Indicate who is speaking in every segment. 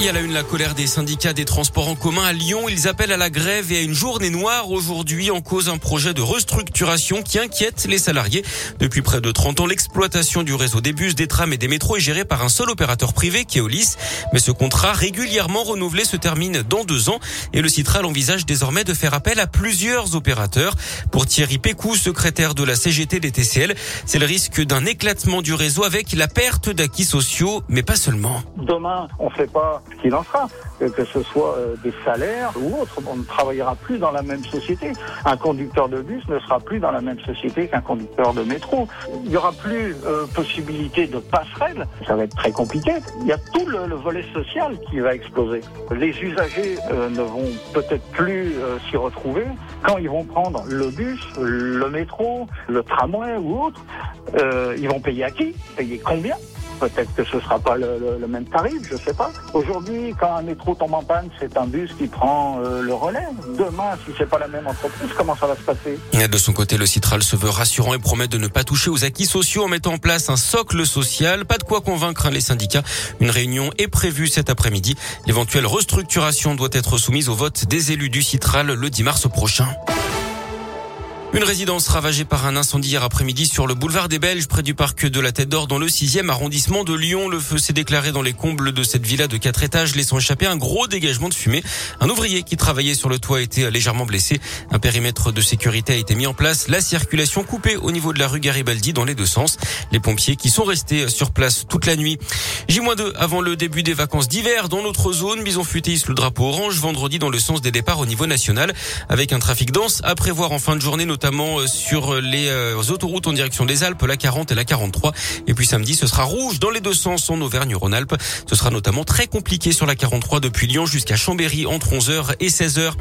Speaker 1: Il y a la une la colère des syndicats des transports en commun à Lyon. Ils appellent à la grève et à une journée noire aujourd'hui en cause un projet de restructuration qui inquiète les salariés. Depuis près de 30 ans, l'exploitation du réseau des bus, des trams et des métros est gérée par un seul opérateur privé, Keolis. Mais ce contrat régulièrement renouvelé se termine dans deux ans et le Citral envisage désormais de faire appel à plusieurs opérateurs. Pour Thierry Pécou, secrétaire de la CGT des TCL, c'est le risque d'un éclatement du réseau avec la perte d'acquis sociaux, mais pas seulement.
Speaker 2: Demain, on ne fait pas ce qu'il en sera, que ce soit euh, des salaires ou autre. On ne travaillera plus dans la même société. Un conducteur de bus ne sera plus dans la même société qu'un conducteur de métro. Il n'y aura plus euh, possibilité de passerelle. Ça va être très compliqué. Il y a tout le, le volet social qui va exploser. Les usagers euh, ne vont peut-être plus s'y retrouver quand ils vont prendre le bus, le métro, le tramway ou autre. Ils vont payer à qui? Payer combien? Peut-être que ce ne sera pas le, même tarif, je ne sais pas. Aujourd'hui, quand un métro tombe en panne, c'est un bus qui prend euh, le relais. Demain, si c'est pas la même entreprise, comment ça va se passer?
Speaker 1: De son côté, le Citral se veut rassurant et promet de ne pas toucher aux acquis sociaux en mettant en place un socle social. Pas de quoi convaincre hein, les syndicats. Une réunion est prévue cet après-midi. L'éventuelle restructuration doit être soumise au vote des élus du Citral le 10 mars prochain. Une résidence ravagée par un incendie hier après-midi sur le boulevard des Belges, près du parc de la Tête d'Or, dans le 6e arrondissement de Lyon. Le feu s'est déclaré dans les combles de cette villa de quatre étages, laissant échapper un gros dégagement de fumée. Un ouvrier qui travaillait sur le toit a été légèrement blessé. Un périmètre de sécurité a été mis en place. La circulation coupée au niveau de la rue Garibaldi dans les deux sens. Les pompiers qui sont restés sur place toute la nuit. J-2 avant le début des vacances d'hiver dans notre zone. Bison futé le drapeau orange vendredi dans le sens des départs au niveau national avec un trafic dense à prévoir en fin de journée, notamment euh, sur les euh, autoroutes en direction des Alpes, la 40 et la 43. Et puis samedi, ce sera rouge dans les deux sens en Auvergne-Rhône-Alpes. Ce sera notamment très compliqué sur la 43 depuis Lyon jusqu'à Chambéry entre 11h et 16h.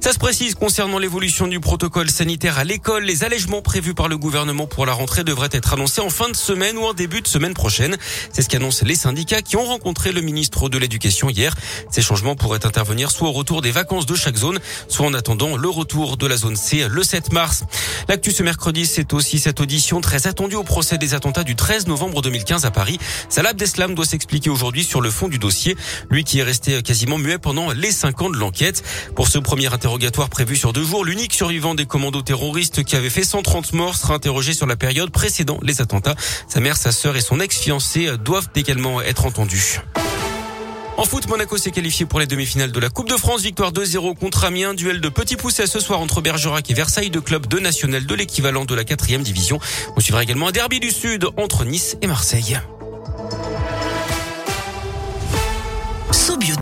Speaker 1: Ça se précise concernant l'évolution du protocole sanitaire à l'école. Les allègements prévus par le gouvernement pour la rentrée devraient être annoncés en fin de semaine ou en début de semaine prochaine. C'est ce qu'annoncent les syndicats qui ont rencontré le ministre de l'Éducation hier. Ces changements pourraient intervenir soit au retour des vacances de chaque zone, soit en attendant le retour de la zone C le 7 mars. L'actu ce mercredi, c'est aussi cette audition très attendue au procès des attentats du 13 novembre 2015 à Paris. Salah Abdeslam doit s'expliquer aujourd'hui sur le fond du dossier, lui qui est resté quasiment muet pendant les cinq ans de l'enquête. Pour ce premier interrogatoire prévu sur deux jours, l'unique survivant des commandos terroristes qui avait fait 130 morts sera interrogé sur la période précédant les attentats. Sa mère, sa sœur et son ex-fiancé doivent également être entendus. En foot, Monaco s'est qualifié pour les demi-finales de la Coupe de France. Victoire 2-0 contre Amiens. Duel de petits poussés ce soir entre Bergerac et Versailles, deux clubs de national de l'équivalent de la quatrième division. On suivra également un derby du Sud entre Nice et Marseille.